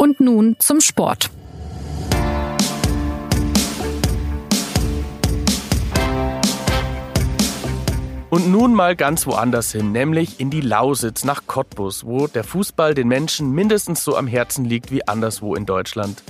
Und nun zum Sport. Und nun mal ganz woanders hin, nämlich in die Lausitz nach Cottbus, wo der Fußball den Menschen mindestens so am Herzen liegt wie anderswo in Deutschland.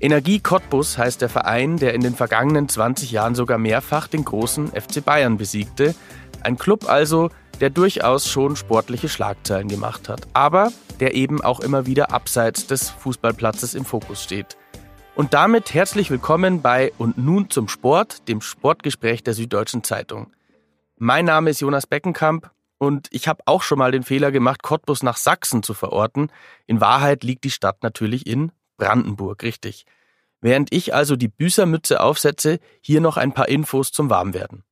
Energie Cottbus heißt der Verein, der in den vergangenen 20 Jahren sogar mehrfach den großen FC Bayern besiegte. Ein Club also, der durchaus schon sportliche Schlagzeilen gemacht hat, aber der eben auch immer wieder abseits des Fußballplatzes im Fokus steht. Und damit herzlich willkommen bei Und nun zum Sport, dem Sportgespräch der Süddeutschen Zeitung. Mein Name ist Jonas Beckenkamp und ich habe auch schon mal den Fehler gemacht, Cottbus nach Sachsen zu verorten. In Wahrheit liegt die Stadt natürlich in Brandenburg, richtig. Während ich also die Büßermütze aufsetze, hier noch ein paar Infos zum Warmwerden.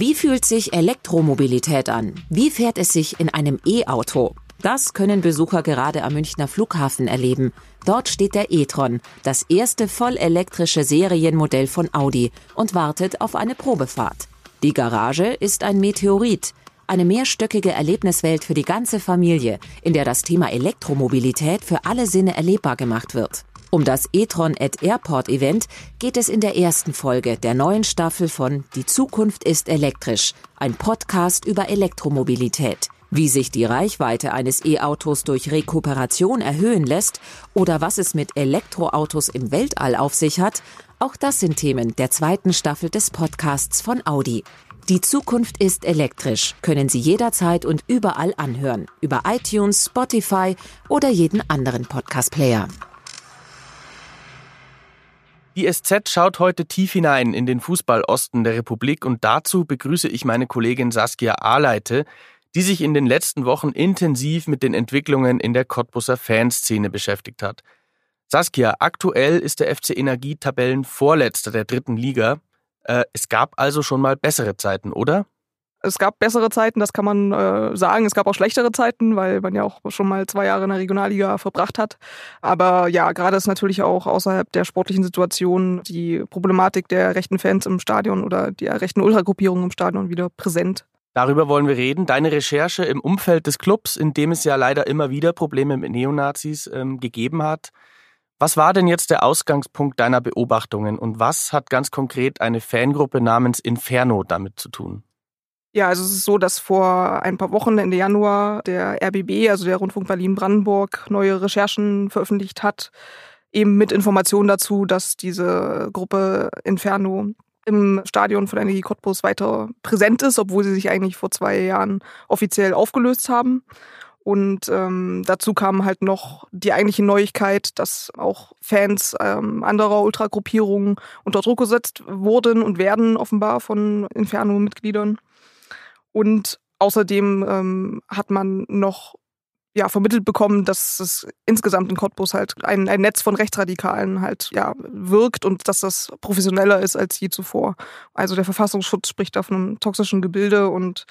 Wie fühlt sich Elektromobilität an? Wie fährt es sich in einem E-Auto? Das können Besucher gerade am Münchner Flughafen erleben. Dort steht der e-tron, das erste vollelektrische Serienmodell von Audi und wartet auf eine Probefahrt. Die Garage ist ein Meteorit, eine mehrstöckige Erlebniswelt für die ganze Familie, in der das Thema Elektromobilität für alle Sinne erlebbar gemacht wird. Um das e-tron at Airport Event geht es in der ersten Folge der neuen Staffel von Die Zukunft ist elektrisch, ein Podcast über Elektromobilität. Wie sich die Reichweite eines E-Autos durch Rekuperation erhöhen lässt oder was es mit Elektroautos im Weltall auf sich hat, auch das sind Themen der zweiten Staffel des Podcasts von Audi. Die Zukunft ist elektrisch, können Sie jederzeit und überall anhören, über iTunes, Spotify oder jeden anderen Podcast-Player. Die SZ schaut heute tief hinein in den Fußballosten der Republik und dazu begrüße ich meine Kollegin Saskia Ahleite, die sich in den letzten Wochen intensiv mit den Entwicklungen in der Cottbusser Fanszene beschäftigt hat. Saskia, aktuell ist der FC Energie Tabellenvorletzter der dritten Liga. Äh, es gab also schon mal bessere Zeiten, oder? Es gab bessere Zeiten, das kann man äh, sagen. Es gab auch schlechtere Zeiten, weil man ja auch schon mal zwei Jahre in der Regionalliga verbracht hat. Aber ja, gerade ist natürlich auch außerhalb der sportlichen Situation die Problematik der rechten Fans im Stadion oder der rechten Ultragruppierung im Stadion wieder präsent. Darüber wollen wir reden. Deine Recherche im Umfeld des Clubs, in dem es ja leider immer wieder Probleme mit Neonazis ähm, gegeben hat. Was war denn jetzt der Ausgangspunkt deiner Beobachtungen und was hat ganz konkret eine Fangruppe namens Inferno damit zu tun? Ja, also es ist so, dass vor ein paar Wochen Ende Januar der RBB, also der Rundfunk Berlin-Brandenburg, neue Recherchen veröffentlicht hat, eben mit Informationen dazu, dass diese Gruppe Inferno im Stadion von Energie Cottbus weiter präsent ist, obwohl sie sich eigentlich vor zwei Jahren offiziell aufgelöst haben. Und ähm, dazu kam halt noch die eigentliche Neuigkeit, dass auch Fans ähm, anderer Ultragruppierungen unter Druck gesetzt wurden und werden offenbar von Inferno-Mitgliedern. Und außerdem ähm, hat man noch ja, vermittelt bekommen, dass es insgesamt in Cottbus halt ein, ein Netz von Rechtsradikalen halt ja, wirkt und dass das professioneller ist als je zuvor. Also der Verfassungsschutz spricht da von einem toxischen Gebilde und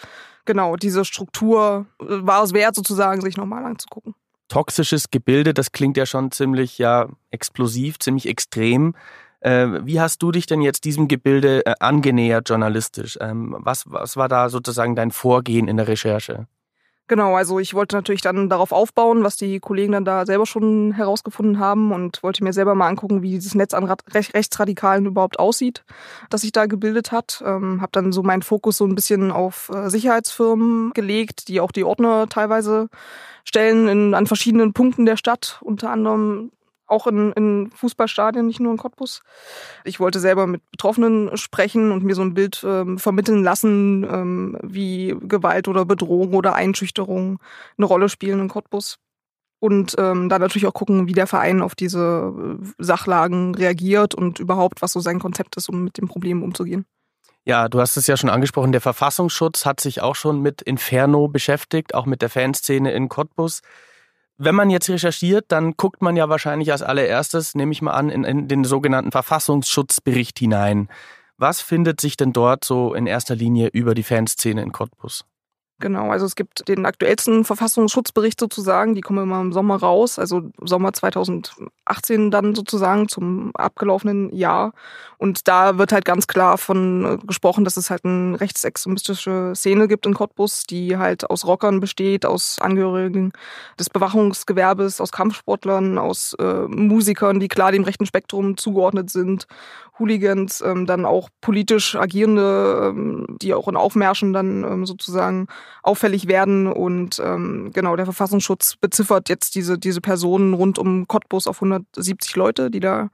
genau, diese Struktur war es wert, sozusagen, sich nochmal anzugucken. Toxisches Gebilde, das klingt ja schon ziemlich ja, explosiv, ziemlich extrem. Äh, wie hast du dich denn jetzt diesem Gebilde äh, angenähert journalistisch? Ähm, was, was war da sozusagen dein Vorgehen in der Recherche? Genau, also ich wollte natürlich dann darauf aufbauen, was die Kollegen dann da selber schon herausgefunden haben und wollte mir selber mal angucken, wie dieses Netz an Rechtsradikalen überhaupt aussieht, das sich da gebildet hat. Ähm, habe dann so meinen Fokus so ein bisschen auf äh, Sicherheitsfirmen gelegt, die auch die Ordner teilweise stellen in, an verschiedenen Punkten der Stadt, unter anderem auch in, in Fußballstadien, nicht nur in Cottbus. Ich wollte selber mit Betroffenen sprechen und mir so ein Bild ähm, vermitteln lassen, ähm, wie Gewalt oder Bedrohung oder Einschüchterung eine Rolle spielen in Cottbus. Und ähm, da natürlich auch gucken, wie der Verein auf diese äh, Sachlagen reagiert und überhaupt, was so sein Konzept ist, um mit dem Problem umzugehen. Ja, du hast es ja schon angesprochen, der Verfassungsschutz hat sich auch schon mit Inferno beschäftigt, auch mit der Fanszene in Cottbus. Wenn man jetzt recherchiert, dann guckt man ja wahrscheinlich als allererstes, nehme ich mal an, in, in den sogenannten Verfassungsschutzbericht hinein. Was findet sich denn dort so in erster Linie über die Fanszene in Cottbus? Genau, also es gibt den aktuellsten Verfassungsschutzbericht sozusagen, die kommen immer im Sommer raus, also Sommer 2018 dann sozusagen zum abgelaufenen Jahr. Und da wird halt ganz klar von äh, gesprochen, dass es halt eine rechtsextremistische Szene gibt in Cottbus, die halt aus Rockern besteht, aus Angehörigen des Bewachungsgewerbes, aus Kampfsportlern, aus äh, Musikern, die klar dem rechten Spektrum zugeordnet sind Hooligans, ähm, dann auch politisch agierende, ähm, die auch in Aufmärschen dann ähm, sozusagen auffällig werden. Und ähm, genau, der Verfassungsschutz beziffert jetzt diese, diese Personen rund um Cottbus auf 170 Leute, die da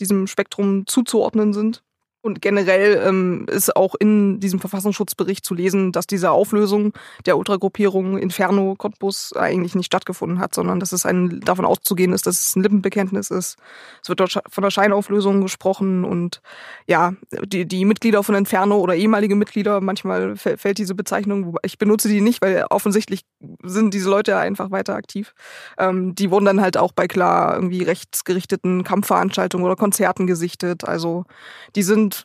diesem Spektrum zuzuordnen sind. Und generell ähm, ist auch in diesem Verfassungsschutzbericht zu lesen, dass diese Auflösung der Ultragruppierung Inferno Cottbus eigentlich nicht stattgefunden hat, sondern dass es ein, davon auszugehen ist, dass es ein Lippenbekenntnis ist. Es wird dort von der Scheinauflösung gesprochen und ja, die, die Mitglieder von Inferno oder ehemalige Mitglieder, manchmal fällt diese Bezeichnung, ich benutze die nicht, weil offensichtlich sind diese Leute einfach weiter aktiv. Ähm, die wurden dann halt auch bei klar irgendwie rechtsgerichteten Kampfveranstaltungen oder Konzerten gesichtet. Also die sind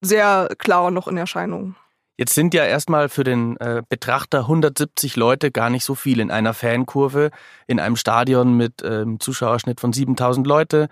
sehr klar noch in Erscheinung. Jetzt sind ja erstmal für den äh, Betrachter 170 Leute gar nicht so viel in einer Fankurve, in einem Stadion mit ähm, Zuschauerschnitt von 7000 Leute.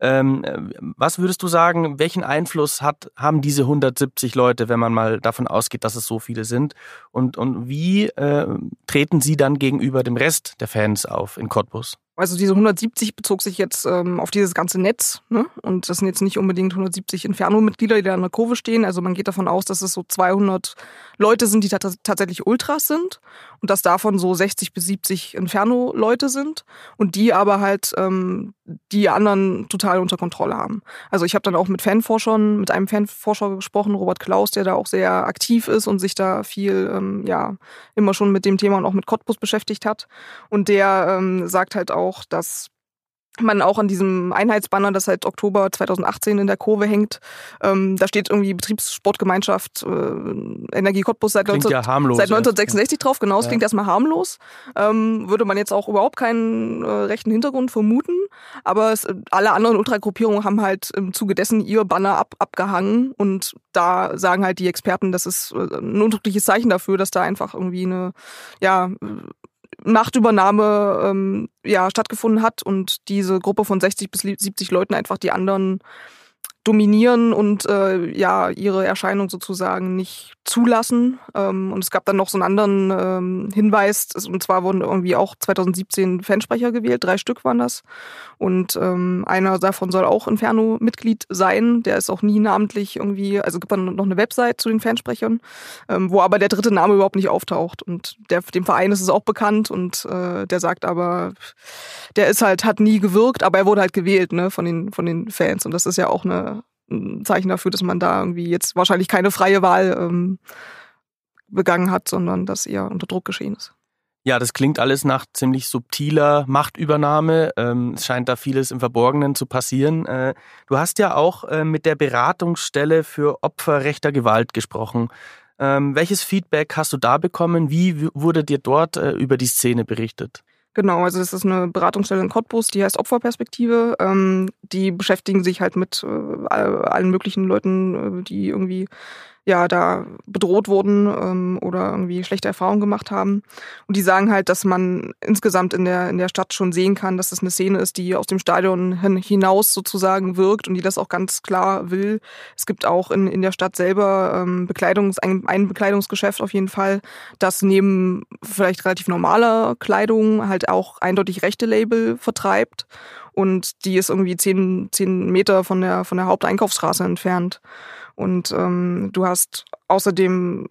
Ähm, was würdest du sagen, welchen Einfluss hat, haben diese 170 Leute, wenn man mal davon ausgeht, dass es so viele sind? Und, und wie äh, treten sie dann gegenüber dem Rest der Fans auf in Cottbus? Also diese 170 bezog sich jetzt ähm, auf dieses ganze Netz. Ne? Und das sind jetzt nicht unbedingt 170 Inferno-Mitglieder, die da in der Kurve stehen. Also man geht davon aus, dass es so 200 Leute sind, die tatsächlich Ultras sind. Und dass davon so 60 bis 70 Inferno-Leute sind. Und die aber halt ähm, die anderen total unter Kontrolle haben. Also ich habe dann auch mit Fanforschern, mit einem Fanforscher gesprochen, Robert Klaus, der da auch sehr aktiv ist und sich da viel, ähm, ja, immer schon mit dem Thema und auch mit Cottbus beschäftigt hat. Und der ähm, sagt halt auch, auch, dass man auch an diesem Einheitsbanner, das seit Oktober 2018 in der Kurve hängt, ähm, da steht irgendwie Betriebssportgemeinschaft äh, Energie Cottbus seit, 19, ja harmlos, seit 1966 drauf. Genau, es ja. klingt erstmal harmlos. Ähm, würde man jetzt auch überhaupt keinen äh, rechten Hintergrund vermuten. Aber es, alle anderen Ultragruppierungen haben halt im Zuge dessen ihr Banner ab, abgehangen. Und da sagen halt die Experten, das ist äh, ein undrückliches Zeichen dafür, dass da einfach irgendwie eine, ja, Machtübernahme ähm, ja, stattgefunden hat und diese Gruppe von 60 bis 70 Leuten einfach die anderen dominieren und äh, ja ihre Erscheinung sozusagen nicht zulassen. Ähm, und es gab dann noch so einen anderen ähm, Hinweis, und zwar wurden irgendwie auch 2017 Fansprecher gewählt, drei Stück waren das. Und ähm, einer davon soll auch Inferno-Mitglied sein. Der ist auch nie namentlich irgendwie, also gibt dann noch eine Website zu den Fansprechern, ähm, wo aber der dritte Name überhaupt nicht auftaucht. Und der, dem Verein ist es auch bekannt und äh, der sagt aber, der ist halt, hat nie gewirkt, aber er wurde halt gewählt, ne, von den, von den Fans. Und das ist ja auch eine, ein Zeichen dafür, dass man da irgendwie jetzt wahrscheinlich keine freie Wahl ähm, begangen hat, sondern dass eher unter Druck geschehen ist. Ja, das klingt alles nach ziemlich subtiler Machtübernahme. Ähm, es scheint da vieles im Verborgenen zu passieren. Äh, du hast ja auch äh, mit der Beratungsstelle für Opfer rechter Gewalt gesprochen. Ähm, welches Feedback hast du da bekommen? Wie wurde dir dort äh, über die Szene berichtet? Genau, also das ist eine Beratungsstelle in Cottbus, die heißt Opferperspektive. Ähm, die beschäftigen sich halt mit äh, allen möglichen Leuten, äh, die irgendwie ja da bedroht wurden ähm, oder irgendwie schlechte Erfahrungen gemacht haben. Und die sagen halt, dass man insgesamt in der in der Stadt schon sehen kann, dass das eine Szene ist, die aus dem Stadion hinaus sozusagen wirkt und die das auch ganz klar will. Es gibt auch in in der Stadt selber ähm, Bekleidungs ein, ein Bekleidungsgeschäft auf jeden Fall, das neben vielleicht relativ normaler Kleidung halt auch eindeutig rechte Label vertreibt und die ist irgendwie zehn, zehn Meter von der, von der Haupteinkaufsstraße entfernt. Und ähm, du hast außerdem,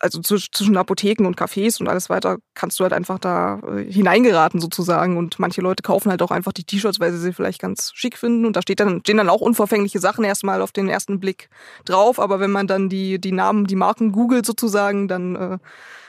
also zwischen Apotheken und Cafés und alles weiter, kannst du halt einfach da äh, hineingeraten sozusagen. Und manche Leute kaufen halt auch einfach die T-Shirts, weil sie sie vielleicht ganz schick finden. Und da steht dann, stehen dann auch unverfängliche Sachen erstmal auf den ersten Blick drauf. Aber wenn man dann die, die Namen, die Marken googelt sozusagen, dann äh,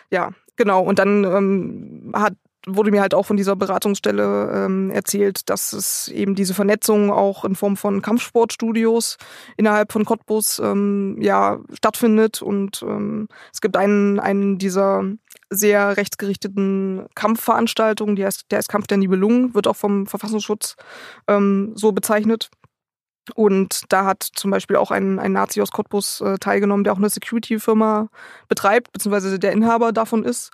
ja, genau. Und dann ähm, hat wurde mir halt auch von dieser Beratungsstelle ähm, erzählt, dass es eben diese Vernetzung auch in Form von Kampfsportstudios innerhalb von Cottbus ähm, ja stattfindet und ähm, es gibt einen einen dieser sehr rechtsgerichteten Kampfveranstaltungen, die heißt der ist Kampf der Nibelungen, wird auch vom Verfassungsschutz ähm, so bezeichnet Und da hat zum Beispiel auch ein, ein Nazi aus Cottbus äh, teilgenommen, der auch eine Security-Firma betreibt, beziehungsweise der Inhaber davon ist.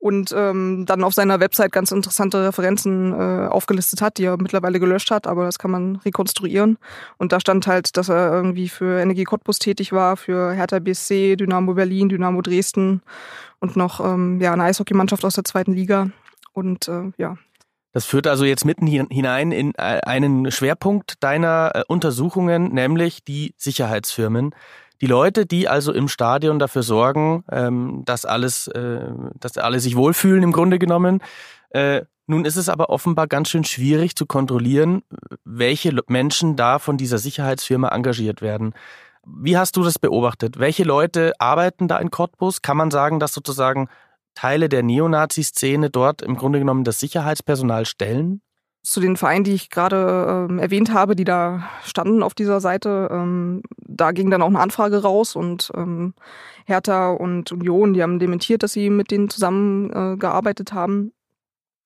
Und ähm, dann auf seiner Website ganz interessante Referenzen äh, aufgelistet hat, die er mittlerweile gelöscht hat, aber das kann man rekonstruieren. Und da stand halt, dass er irgendwie für Energie Cottbus tätig war, für Hertha BSC, Dynamo Berlin, Dynamo Dresden und noch ähm, ja, eine Eishockeymannschaft aus der zweiten Liga. Und äh, ja, das führt also jetzt mitten hinein in äh, einen Schwerpunkt deiner äh, Untersuchungen, nämlich die Sicherheitsfirmen. Die Leute, die also im Stadion dafür sorgen, ähm, dass alles, äh, dass alle sich wohlfühlen im Grunde genommen. Nun ist es aber offenbar ganz schön schwierig zu kontrollieren, welche Menschen da von dieser Sicherheitsfirma engagiert werden. Wie hast du das beobachtet? Welche Leute arbeiten da in Cottbus? Kann man sagen, dass sozusagen Teile der Neonazi-Szene dort im Grunde genommen das Sicherheitspersonal stellen? Zu den Vereinen, die ich gerade ähm, erwähnt habe, die da standen auf dieser Seite, ähm, da ging dann auch eine Anfrage raus und ähm, Hertha und Union, die haben dementiert, dass sie mit denen zusammengearbeitet äh, haben.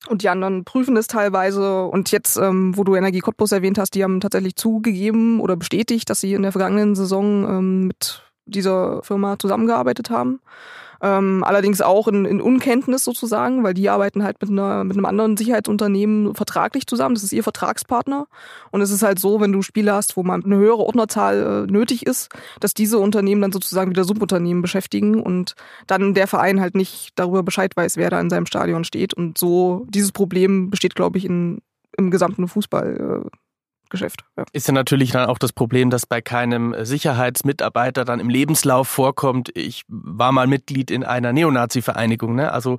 Und die anderen prüfen es teilweise. Und jetzt, ähm, wo du Energie Cottbus erwähnt hast, die haben tatsächlich zugegeben oder bestätigt, dass sie in der vergangenen Saison ähm, mit dieser Firma zusammengearbeitet haben. Ähm, allerdings auch in, in Unkenntnis sozusagen, weil die arbeiten halt mit, einer, mit einem anderen Sicherheitsunternehmen vertraglich zusammen. Das ist ihr Vertragspartner. Und es ist halt so, wenn du Spiele hast, wo man eine höhere Ordnerzahl äh, nötig ist, dass diese Unternehmen dann sozusagen wieder Subunternehmen beschäftigen und dann der Verein halt nicht darüber Bescheid weiß, wer da in seinem Stadion steht. Und so, dieses Problem besteht, glaube ich, in, im gesamten Fußball. Äh, Geschäft. Ja. Ist ja natürlich dann auch das Problem, dass bei keinem Sicherheitsmitarbeiter dann im Lebenslauf vorkommt, ich war mal Mitglied in einer Neonazi-Vereinigung. Ne? Also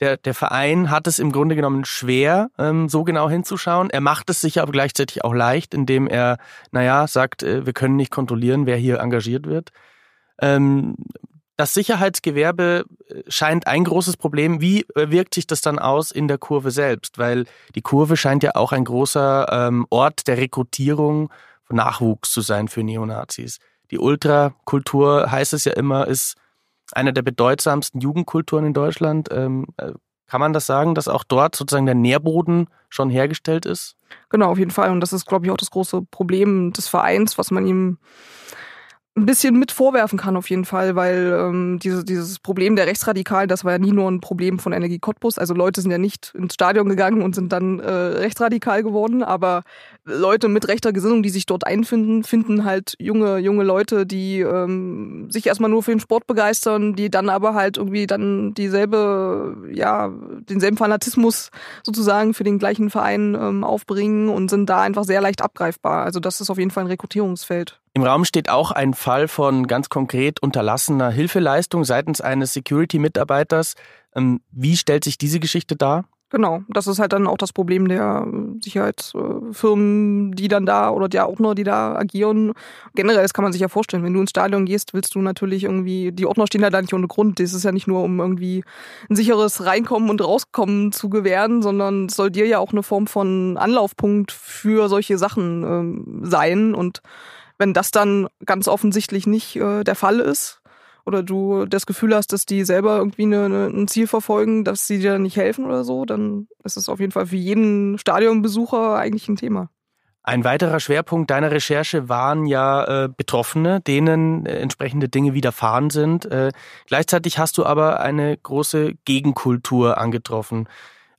der, der Verein hat es im Grunde genommen schwer, ähm, so genau hinzuschauen. Er macht es sich aber gleichzeitig auch leicht, indem er, naja, sagt, äh, wir können nicht kontrollieren, wer hier engagiert wird. Ähm, das Sicherheitsgewerbe äh, scheint ein großes Problem. Wie äh, wirkt sich das dann aus in der Kurve selbst? Weil die Kurve scheint ja auch ein großer ähm, Ort der Rekrutierung von Nachwuchs zu sein für Neonazis. Die Ultrakultur, heißt es ja immer, ist einer der bedeutsamsten Jugendkulturen in Deutschland. Ähm, äh, kann man das sagen, dass auch dort sozusagen der Nährboden schon hergestellt ist? Genau, auf jeden Fall. Und das ist, glaube ich, auch das große Problem des Vereins, was man ihm ein bisschen mit vorwerfen kann auf jeden Fall, weil ähm, diese, dieses Problem der Rechtsradikalen, das war ja nie nur ein Problem von Energie Cottbus. Also Leute sind ja nicht ins Stadion gegangen und sind dann äh, rechtsradikal geworden, aber Leute mit rechter Gesinnung, die sich dort einfinden, finden halt junge junge Leute, die ähm, sich erstmal nur für den Sport begeistern, die dann aber halt irgendwie dann dieselbe ja denselben Fanatismus sozusagen für den gleichen Verein ähm, aufbringen und sind da einfach sehr leicht abgreifbar. Also das ist auf jeden Fall ein Rekrutierungsfeld. Im Raum steht auch ein Fall von ganz konkret unterlassener Hilfeleistung seitens eines Security-Mitarbeiters. Ähm, wie stellt sich diese Geschichte dar? Genau, das ist halt dann auch das Problem der Sicherheitsfirmen, die dann da oder der Ordner, die da agieren. Generell, das kann man sich ja vorstellen, wenn du ins Stadion gehst, willst du natürlich irgendwie, die Ordner stehen ja da nicht ohne Grund. Das ist ja nicht nur, um irgendwie ein sicheres Reinkommen und Rauskommen zu gewähren, sondern es soll dir ja auch eine Form von Anlaufpunkt für solche Sachen ähm, sein. Und wenn das dann ganz offensichtlich nicht äh, der Fall ist oder du das Gefühl hast, dass die selber irgendwie eine, eine, ein Ziel verfolgen, dass sie dir nicht helfen oder so, dann ist es auf jeden Fall für jeden Stadionbesucher eigentlich ein Thema. Ein weiterer Schwerpunkt deiner Recherche waren ja äh, Betroffene, denen äh, entsprechende Dinge widerfahren sind. Äh, gleichzeitig hast du aber eine große Gegenkultur angetroffen.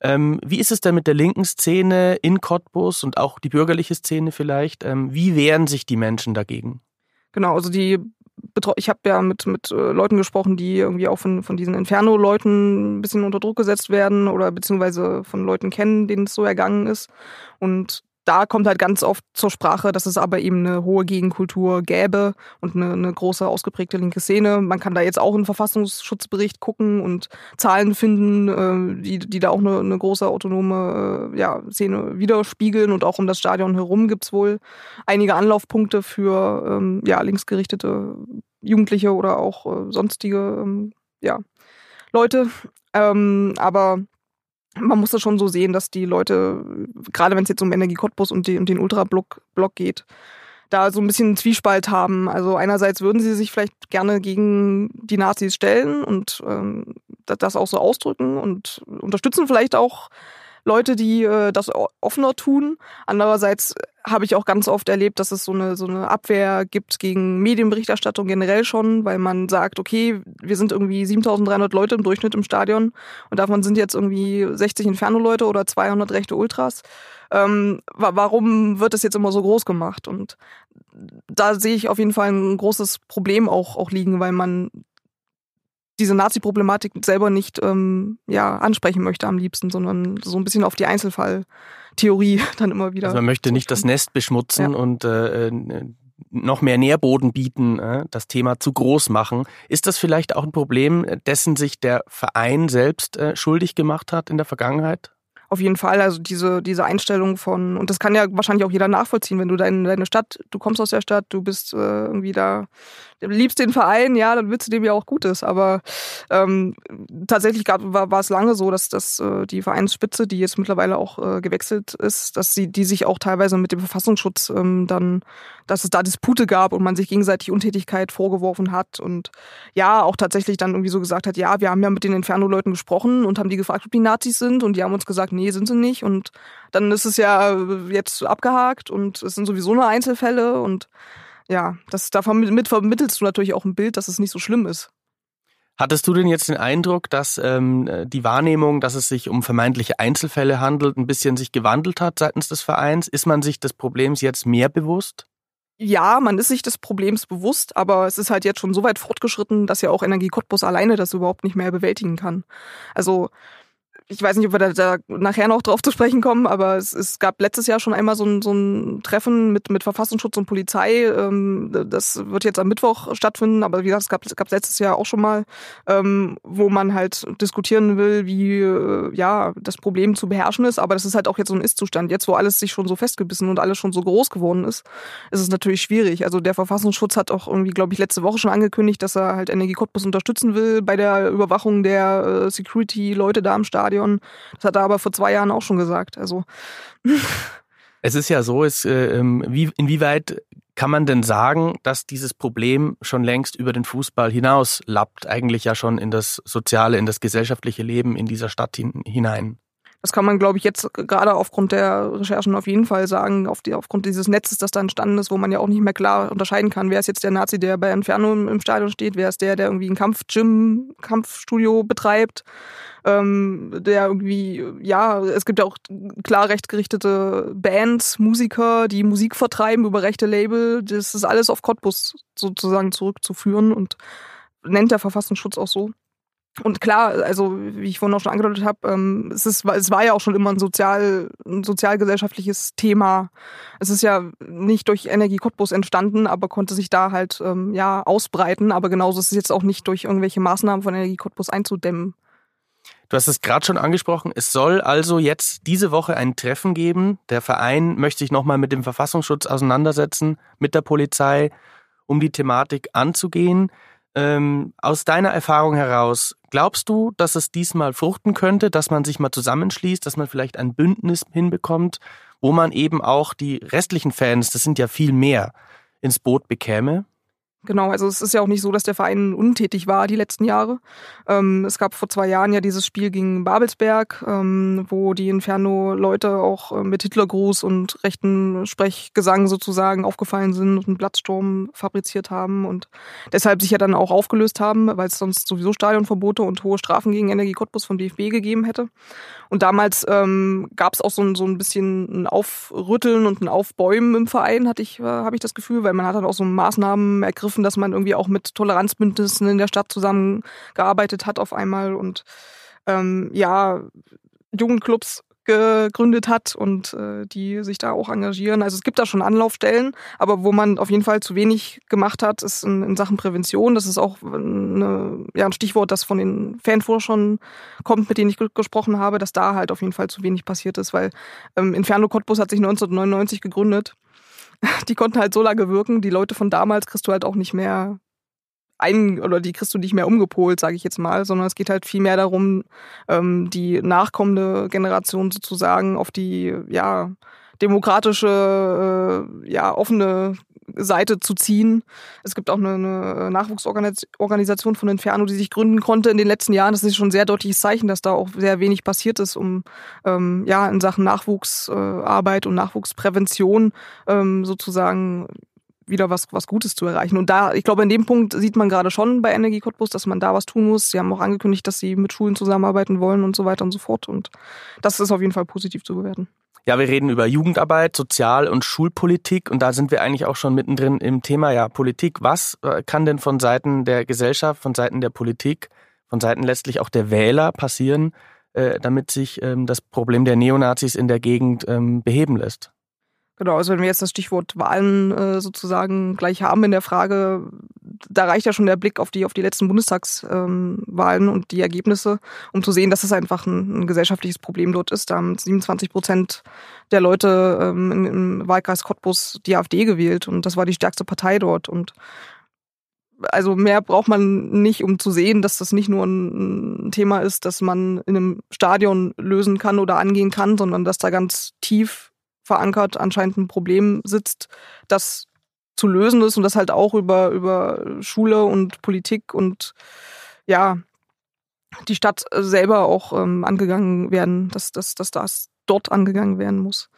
Ähm, wie ist es denn mit der linken Szene in Cottbus und auch die bürgerliche Szene vielleicht? Ähm, wie wehren sich die Menschen dagegen? Genau, also die ich habe ja mit, mit äh, Leuten gesprochen, die irgendwie auch von, von diesen Inferno-Leuten ein bisschen unter Druck gesetzt werden oder beziehungsweise von Leuten kennen, denen es so ergangen ist. Und da kommt halt ganz oft zur Sprache, dass es aber eben eine hohe Gegenkultur gäbe und eine, eine große ausgeprägte linke Szene. Man kann da jetzt auch einen Verfassungsschutzbericht gucken und Zahlen finden, äh, die, die da auch eine, eine große autonome äh, ja, Szene widerspiegeln. Und auch um das Stadion herum gibt's wohl einige Anlaufpunkte für ähm, ja, linksgerichtete Jugendliche oder auch äh, sonstige ähm, ja, Leute. Ähm, aber man muss das schon so sehen, dass die Leute, gerade wenn es jetzt um Energie Cottbus und, die, und den Ultrablock Block geht, da so ein bisschen einen Zwiespalt haben. Also einerseits würden sie sich vielleicht gerne gegen die Nazis stellen und ähm, das auch so ausdrücken und unterstützen vielleicht auch Leute, die äh, das offener tun. Andererseits habe ich auch ganz oft erlebt, dass es so eine, so eine Abwehr gibt gegen Medienberichterstattung generell schon, weil man sagt, okay, wir sind irgendwie 7300 Leute im Durchschnitt im Stadion und davon sind jetzt irgendwie 60 Inferno-Leute oder 200 rechte Ultras. Ähm, warum wird das jetzt immer so groß gemacht? Und da sehe ich auf jeden Fall ein großes Problem auch, auch liegen, weil man diese Nazi-Problematik selber nicht ähm, ja, ansprechen möchte am liebsten, sondern so ein bisschen auf die Einzelfalltheorie dann immer wieder. Also man möchte nicht das Nest beschmutzen ja. und äh, äh, noch mehr Nährboden bieten, äh, das Thema zu groß machen. Ist das vielleicht auch ein Problem, dessen sich der Verein selbst äh, schuldig gemacht hat in der Vergangenheit? auf jeden Fall. Also diese, diese Einstellung von, und das kann ja wahrscheinlich auch jeder nachvollziehen, wenn du dein, deine Stadt, du kommst aus der Stadt, du bist äh, irgendwie da, liebst den Verein, ja, dann willst du dem ja auch Gutes. Aber ähm, tatsächlich gab, war, war es lange so, dass, dass äh, die Vereinsspitze, die jetzt mittlerweile auch äh, gewechselt ist, dass sie, die sich auch teilweise mit dem Verfassungsschutz ähm, dann, dass es da Dispute gab und man sich gegenseitig Untätigkeit vorgeworfen hat und ja, auch tatsächlich dann irgendwie so gesagt hat, ja, wir haben ja mit den Inferno-Leuten gesprochen und haben die gefragt, ob die Nazis sind und die haben uns gesagt, nee, sind sie nicht. Und dann ist es ja jetzt abgehakt und es sind sowieso nur Einzelfälle und ja, das, davon mit vermittelst du natürlich auch ein Bild, dass es nicht so schlimm ist. Hattest du denn jetzt den Eindruck, dass ähm, die Wahrnehmung, dass es sich um vermeintliche Einzelfälle handelt, ein bisschen sich gewandelt hat seitens des Vereins? Ist man sich des Problems jetzt mehr bewusst? Ja, man ist sich des Problems bewusst, aber es ist halt jetzt schon so weit fortgeschritten, dass ja auch Energie Cottbus alleine das überhaupt nicht mehr bewältigen kann. Also ich weiß nicht, ob wir da, da nachher noch drauf zu sprechen kommen, aber es, es gab letztes Jahr schon einmal so ein, so ein Treffen mit, mit Verfassungsschutz und Polizei. Ähm, das wird jetzt am Mittwoch stattfinden, aber wie gesagt, es gab, es gab letztes Jahr auch schon mal, ähm, wo man halt diskutieren will, wie äh, ja das Problem zu beherrschen ist. Aber das ist halt auch jetzt so ein Ist-Zustand. Jetzt, wo alles sich schon so festgebissen und alles schon so groß geworden ist, ist es natürlich schwierig. Also der Verfassungsschutz hat auch irgendwie, glaube ich, letzte Woche schon angekündigt, dass er halt Energie Cottbus unterstützen will bei der Überwachung der äh, Security-Leute da im Stadion. Stadion. Das hat er aber vor zwei Jahren auch schon gesagt. Also. Es ist ja so, es, äh, ähm, wie, inwieweit kann man denn sagen, dass dieses Problem schon längst über den Fußball hinaus lappt, eigentlich ja schon in das soziale, in das gesellschaftliche Leben in dieser Stadt hin, hinein? Das kann man, glaube ich, jetzt gerade aufgrund der Recherchen auf jeden Fall sagen, auf die, aufgrund dieses Netzes, das da entstanden ist, wo man ja auch nicht mehr klar unterscheiden kann, wer ist jetzt der Nazi, der bei Inferno im, Stadion steht, wer ist der, der irgendwie ein Kampfgym, Kampfstudio betreibt, ähm, der irgendwie, ja, es gibt ja auch klar rechtgerichtete Bands, Musiker, die Musik vertreiben über rechte Label. Das ist alles auf Cottbus sozusagen zurückzuführen und nennt der Verfassungsschutz auch so. Und klar, also wie ich vorhin auch schon angedeutet habe, ähm, es, ist, es war ja auch schon immer ein sozial, ein sozialgesellschaftliches Thema. Es ist ja nicht durch Energie Cottbus entstanden, aber konnte sich da halt ähm, ja ausbreiten. Aber genauso ist es jetzt auch nicht durch irgendwelche Maßnahmen von Energie Cottbus einzudämmen. Du hast es gerade schon angesprochen. Es soll also jetzt diese Woche ein Treffen geben. Der Verein möchte sich nochmal mit dem Verfassungsschutz auseinandersetzen, mit der Polizei, um die Thematik anzugehen. Ähm, aus deiner Erfahrung heraus, glaubst du, dass es diesmal fruchten könnte, dass man sich mal zusammenschließt, dass man vielleicht ein Bündnis hinbekommt, wo man eben auch die restlichen Fans, das sind ja viel mehr, ins Boot bekäme? Genau, also es ist ja auch nicht so, dass der Verein untätig war die letzten Jahre. Ähm, es gab vor zwei Jahren ja dieses Spiel gegen Babelsberg, ähm, wo die Inferno-Leute auch äh, mit Hitlergruß und rechten Sprechgesang sozusagen aufgefallen sind und einen Platzsturm fabriziert haben und deshalb sich ja dann auch aufgelöst haben, weil es sonst sowieso Stadionverbote und hohe Strafen gegen Energie Cottbus vom DFB gegeben hätte. Und damals ähm, gab es auch so ein, so ein bisschen ein Aufrütteln und ein Aufbäumen im Verein, hatte ich, äh, habe ich das Gefühl, weil man hat dann auch so Maßnahmen ergriffen, dass man irgendwie auch mit Toleranzbündnissen in der Stadt zusammengearbeitet hat auf einmal und ähm, ja, Jugendclubs gegründet hat und äh, die sich da auch engagieren. Also es gibt da schon Anlaufstellen, aber wo man auf jeden Fall zu wenig gemacht hat, ist in, in Sachen Prävention. Das ist auch eine, ja, ein Stichwort, das von den Fanforschern kommt, mit denen ich gesprochen habe, dass da halt auf jeden Fall zu wenig passiert ist, weil ähm, Inferno Cottbus hat sich 1999 gegründet. Die konnten halt so lange wirken. Die Leute von damals kriegst du halt auch nicht mehr ein oder die kriegst du nicht mehr umgepolt, sage ich jetzt mal, sondern es geht halt viel mehr darum, ähm, die nachkommende Generation sozusagen auf die ja demokratische, äh, ja offene Seite zu ziehen. Es gibt auch eine, eine Nachwuchsorganisation von Inferno, die sich gründen konnte in den letzten Jahren. Das ist schon ein sehr deutliches Zeichen, dass da auch sehr wenig passiert ist, um ähm, ja in Sachen Nachwuchsarbeit und Nachwuchsprävention ähm, sozusagen wieder was, was Gutes zu erreichen. Und da, ich glaube, in dem Punkt sieht man gerade schon bei Energie Cottbus, dass man da was tun muss. Sie haben auch angekündigt, dass sie mit Schulen zusammenarbeiten wollen und so weiter und so fort. Und das ist auf jeden Fall positiv zu bewerten. Ja, wir reden über Jugendarbeit, Sozial- und Schulpolitik und da sind wir eigentlich auch schon mittendrin im Thema ja Politik. Was äh, kann denn von Seiten der Gesellschaft, von Seiten der Politik, von Seiten letztlich auch der Wähler passieren, äh, damit sich ähm, das Problem der Neonazis in der Gegend ähm, beheben lässt? Genau, also wenn wir jetzt das Stichwort Wahlen äh, sozusagen gleich haben in der Frage, da reicht ja schon der Blick auf die auf die letzten Bundestagswahlen ähm, und die Ergebnisse, um zu sehen, dass es einfach ein, ein gesellschaftliches Problem dort ist. Da haben 27 Prozent der Leute ähm, im, Wahlkreis Cottbus die AfD gewählt und das war die stärkste Partei dort und also mehr braucht man nicht, um zu sehen, dass das nicht nur ein Thema ist, das man in einem Stadion lösen kann oder angehen kann, sondern dass da ganz tief verankert anscheinend ein Problem sitzt, das zu lösen ist und das halt auch über, über Schule und Politik und ja, die Stadt selber auch ähm, angegangen werden, dass, dass, dass das dort angegangen werden muss.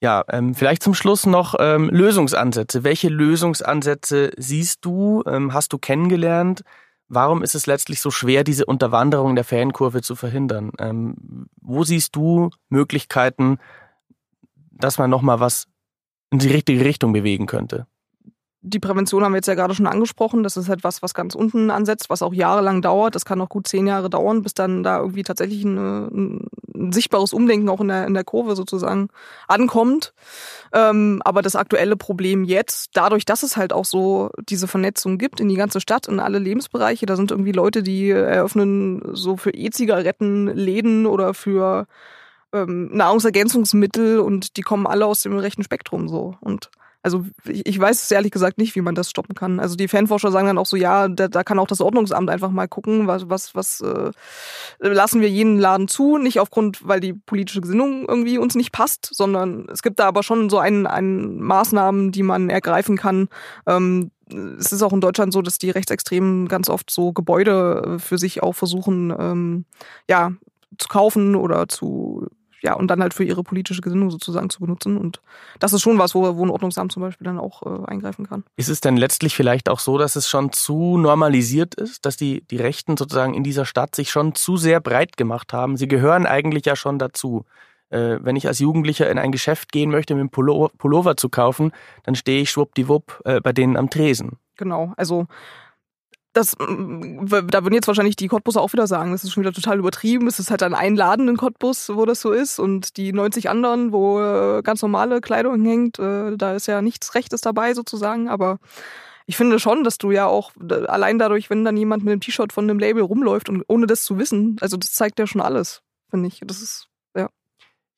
Ja, ähm, vielleicht zum Schluss noch ähm, Lösungsansätze. Welche Lösungsansätze siehst du, ähm, hast du kennengelernt? Warum ist es letztlich so schwer, diese Unterwanderung der Fankurve zu verhindern? Ähm, wo siehst du Möglichkeiten, dass man nochmal was in die richtige Richtung bewegen könnte? Die Prävention haben wir jetzt ja gerade schon angesprochen. Das ist halt was, was ganz unten ansetzt, was auch jahrelang dauert. Das kann auch gut zehn Jahre dauern, bis dann da irgendwie tatsächlich ein, ein sichtbares Umdenken auch in der, in der Kurve sozusagen ankommt. Ähm, aber das aktuelle Problem jetzt, dadurch, dass es halt auch so diese Vernetzung gibt in die ganze Stadt, in alle Lebensbereiche, da sind irgendwie Leute, die eröffnen so für E-Zigaretten Läden oder für ähm, Nahrungsergänzungsmittel und die kommen alle aus dem rechten Spektrum so. Und also ich, ich weiß es ehrlich gesagt nicht, wie man das stoppen kann. Also die Fanforscher sagen dann auch so, ja, da, da kann auch das Ordnungsamt einfach mal gucken, was, was, was äh, lassen wir jeden Laden zu, nicht aufgrund, weil die politische Gesinnung irgendwie uns nicht passt, sondern es gibt da aber schon so einen, einen Maßnahmen, die man ergreifen kann. Ähm, es ist auch in Deutschland so, dass die Rechtsextremen ganz oft so Gebäude für sich auch versuchen, ähm, ja, zu kaufen oder zu ja, und dann halt für ihre politische Gesinnung sozusagen zu benutzen. Und das ist schon was, wo, wo ein Ordnungsamt zum Beispiel dann auch äh, eingreifen kann. Ist es denn letztlich vielleicht auch so, dass es schon zu normalisiert ist, dass die, die Rechten sozusagen in dieser Stadt sich schon zu sehr breit gemacht haben? Sie gehören eigentlich ja schon dazu. Äh, wenn ich als Jugendlicher in ein Geschäft gehen möchte, mir einen Pullover zu kaufen, dann stehe ich schwuppdiwupp äh, bei denen am Tresen. Genau, also das, mm, da würden jetzt wahrscheinlich die Cottbusse auch wieder sagen, das ist schon wieder total übertrieben. Es ist halt ein Laden Cottbus, wo das so ist und die 90 anderen, wo äh, ganz normale Kleidung hängt, äh, da ist ja nichts Rechtes dabei sozusagen, aber ich finde schon, dass du ja auch allein dadurch, wenn dann jemand mit einem T-Shirt von einem Label rumläuft und ohne das zu wissen, also das zeigt ja schon alles, finde ich. Das ist.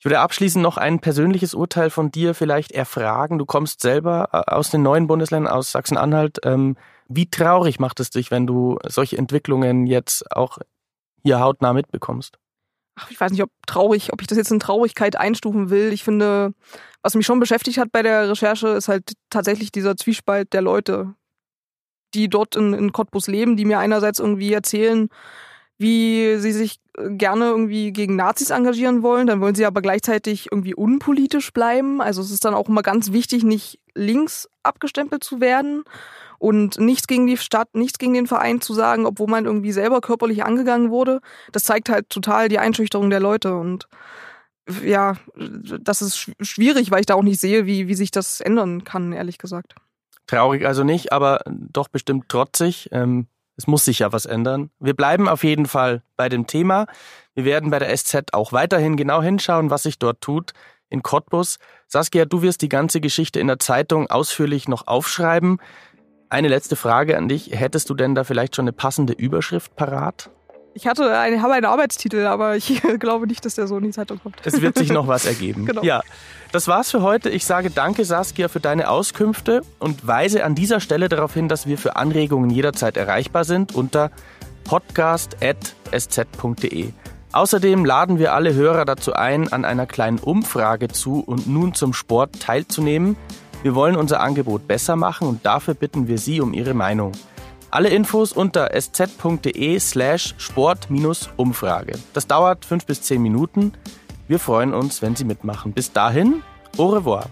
Ich würde abschließend noch ein persönliches Urteil von dir vielleicht erfragen. Du kommst selber äh, aus den neuen Bundesländern, aus Sachsen-Anhalt. Ähm, wie traurig macht es dich, wenn du solche Entwicklungen jetzt auch hier hautnah mitbekommst? Ach, ich weiß nicht, ob traurig, ob ich das jetzt in Traurigkeit einstufen will. Ich finde, was mich schon beschäftigt hat bei der Recherche, ist halt tatsächlich dieser Zwiespalt der Leute, die dort in, in Cottbus leben, die mir einerseits irgendwie erzählen, wie sie sich gerne irgendwie gegen Nazis engagieren wollen, dann wollen sie aber gleichzeitig irgendwie unpolitisch bleiben. Also es ist dann auch immer ganz wichtig, nicht links abgestempelt zu werden und nichts gegen die Stadt, nichts gegen den Verein zu sagen, obwohl man irgendwie selber körperlich angegangen wurde. Das zeigt halt total die Einschüchterung der Leute und ja, das ist schwierig, weil ich da auch nicht sehe, wie, wie sich das ändern kann, ehrlich gesagt. Traurig also nicht, aber doch bestimmt trotzig. Ähm, es muss sich ja was ändern. Wir bleiben auf jeden Fall bei dem Thema. Wir werden bei der SZ auch weiterhin genau hinschauen, was sich dort tut in Cottbus. Saskia, du wirst die ganze Geschichte in der Zeitung ausführlich noch aufschreiben. Eine letzte Frage an dich. Hättest du denn da vielleicht schon eine passende Überschrift parat? Ich hatte eine, habe einen Arbeitstitel, aber ich glaube nicht, dass der so in die Zeitung kommt. Es wird sich noch was ergeben. genau. Ja, das war's für heute. Ich sage danke, Saskia, für deine Auskünfte und weise an dieser Stelle darauf hin, dass wir für Anregungen jederzeit erreichbar sind unter podcast.sz.de. Außerdem laden wir alle Hörer dazu ein, an einer kleinen Umfrage zu und nun zum Sport teilzunehmen. Wir wollen unser Angebot besser machen und dafür bitten wir Sie um Ihre Meinung. Alle Infos unter sz.de slash sport-umfrage. Das dauert fünf bis zehn Minuten. Wir freuen uns, wenn Sie mitmachen. Bis dahin, au revoir.